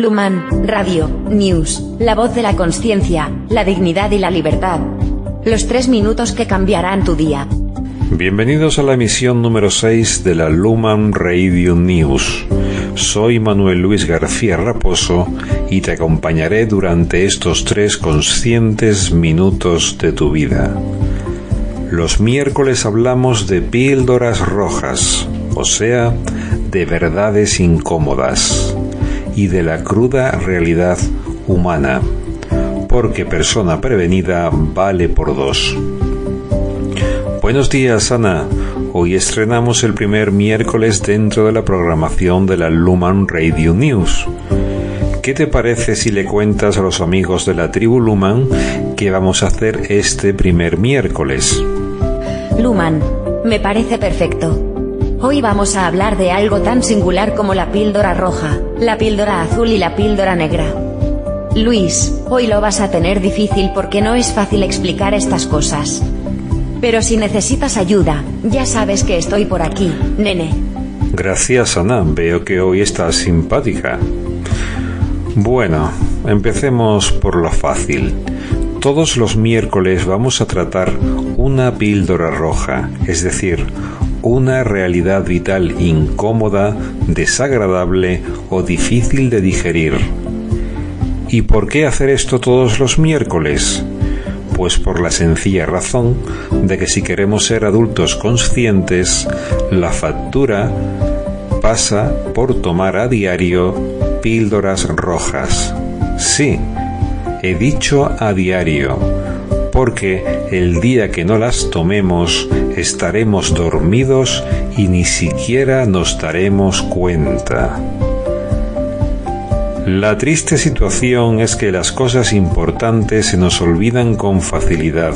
Luman, Radio, News, la voz de la conciencia, la dignidad y la libertad. Los tres minutos que cambiarán tu día. Bienvenidos a la emisión número 6 de la Luman Radio News. Soy Manuel Luis García Raposo y te acompañaré durante estos tres conscientes minutos de tu vida. Los miércoles hablamos de píldoras rojas, o sea, de verdades incómodas y de la cruda realidad humana, porque persona prevenida vale por dos. Buenos días, Ana. Hoy estrenamos el primer miércoles dentro de la programación de la Luman Radio News. ¿Qué te parece si le cuentas a los amigos de la tribu Luman qué vamos a hacer este primer miércoles? Luman, me parece perfecto. Hoy vamos a hablar de algo tan singular como la píldora roja, la píldora azul y la píldora negra. Luis, hoy lo vas a tener difícil porque no es fácil explicar estas cosas. Pero si necesitas ayuda, ya sabes que estoy por aquí, nene. Gracias, Ana. Veo que hoy estás simpática. Bueno, empecemos por lo fácil. Todos los miércoles vamos a tratar una píldora roja, es decir, una realidad vital incómoda, desagradable o difícil de digerir. ¿Y por qué hacer esto todos los miércoles? Pues por la sencilla razón de que si queremos ser adultos conscientes, la factura pasa por tomar a diario píldoras rojas. Sí, he dicho a diario porque el día que no las tomemos estaremos dormidos y ni siquiera nos daremos cuenta. La triste situación es que las cosas importantes se nos olvidan con facilidad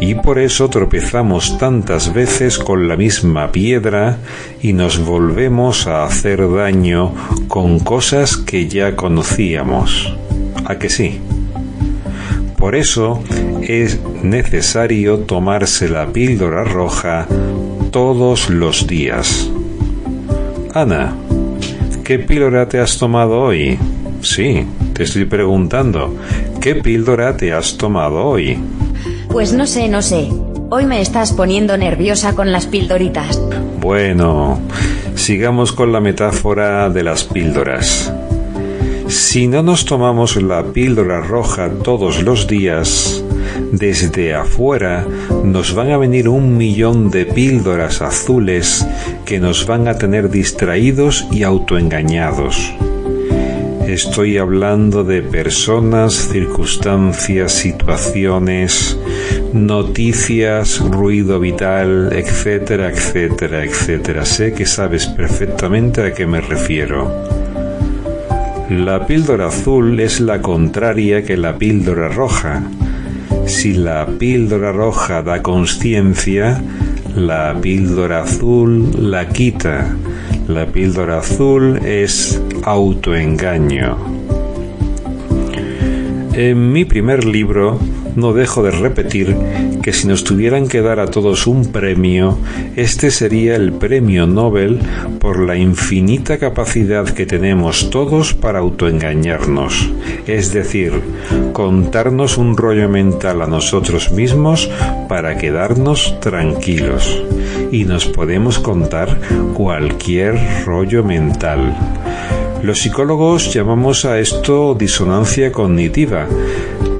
y por eso tropezamos tantas veces con la misma piedra y nos volvemos a hacer daño con cosas que ya conocíamos. ¿A que sí? Por eso es necesario tomarse la píldora roja todos los días. Ana, ¿qué píldora te has tomado hoy? Sí, te estoy preguntando, ¿qué píldora te has tomado hoy? Pues no sé, no sé. Hoy me estás poniendo nerviosa con las píldoritas. Bueno, sigamos con la metáfora de las píldoras. Si no nos tomamos la píldora roja todos los días, desde afuera nos van a venir un millón de píldoras azules que nos van a tener distraídos y autoengañados. Estoy hablando de personas, circunstancias, situaciones, noticias, ruido vital, etcétera, etcétera, etcétera. Sé que sabes perfectamente a qué me refiero. La píldora azul es la contraria que la píldora roja. Si la píldora roja da conciencia, la píldora azul la quita. La píldora azul es autoengaño. En mi primer libro no dejo de repetir que si nos tuvieran que dar a todos un premio, este sería el premio Nobel por la infinita capacidad que tenemos todos para autoengañarnos, es decir, contarnos un rollo mental a nosotros mismos para quedarnos tranquilos. Y nos podemos contar cualquier rollo mental. Los psicólogos llamamos a esto disonancia cognitiva,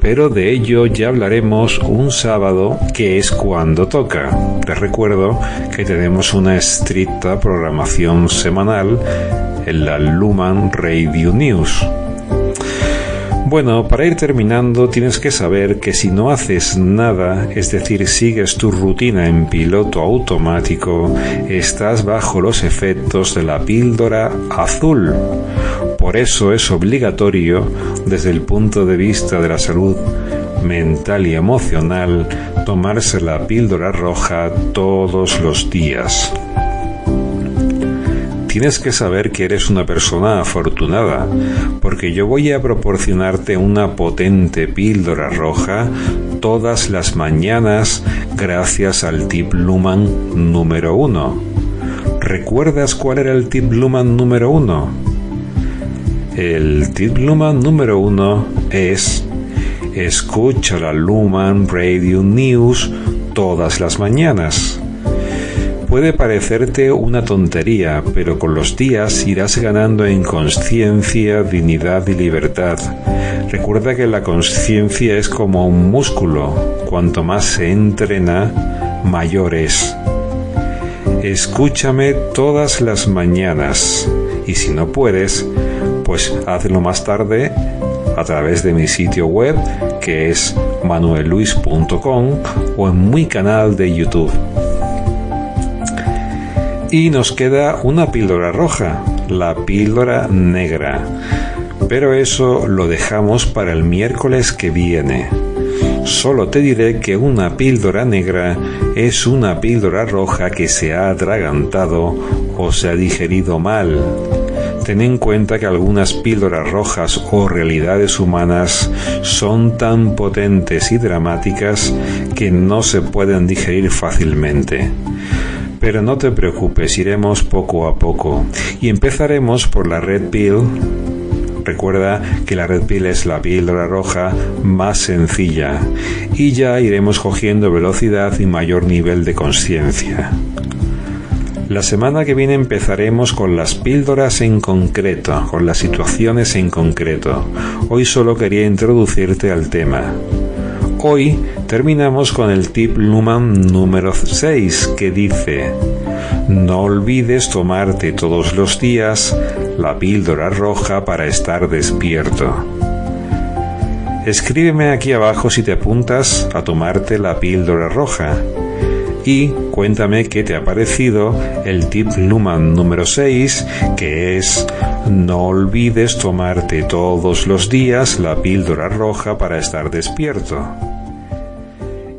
pero de ello ya hablaremos un sábado que es cuando toca. Te recuerdo que tenemos una estricta programación semanal en la Luman Radio News. Bueno, para ir terminando tienes que saber que si no haces nada, es decir, sigues tu rutina en piloto automático, estás bajo los efectos de la píldora azul. Por eso es obligatorio, desde el punto de vista de la salud mental y emocional, tomarse la píldora roja todos los días. Tienes que saber que eres una persona afortunada, porque yo voy a proporcionarte una potente píldora roja todas las mañanas gracias al tip Luman número uno. ¿Recuerdas cuál era el tip Luman número uno? El tip Luman número uno es escucha la Luman Radio News todas las mañanas. Puede parecerte una tontería, pero con los días irás ganando en conciencia, dignidad y libertad. Recuerda que la conciencia es como un músculo. Cuanto más se entrena, mayor es. Escúchame todas las mañanas y si no puedes, pues hazlo más tarde a través de mi sitio web que es manuelluis.com o en mi canal de YouTube. Y nos queda una píldora roja, la píldora negra. Pero eso lo dejamos para el miércoles que viene. Solo te diré que una píldora negra es una píldora roja que se ha atragantado o se ha digerido mal. Ten en cuenta que algunas píldoras rojas o realidades humanas son tan potentes y dramáticas que no se pueden digerir fácilmente. Pero no te preocupes, iremos poco a poco. Y empezaremos por la Red Pill. Recuerda que la Red Pill es la píldora roja más sencilla. Y ya iremos cogiendo velocidad y mayor nivel de conciencia. La semana que viene empezaremos con las píldoras en concreto, con las situaciones en concreto. Hoy solo quería introducirte al tema. Hoy terminamos con el tip Luman número 6 que dice, no olvides tomarte todos los días la píldora roja para estar despierto. Escríbeme aquí abajo si te apuntas a tomarte la píldora roja y cuéntame qué te ha parecido el tip Luman número 6 que es no olvides tomarte todos los días la píldora roja para estar despierto.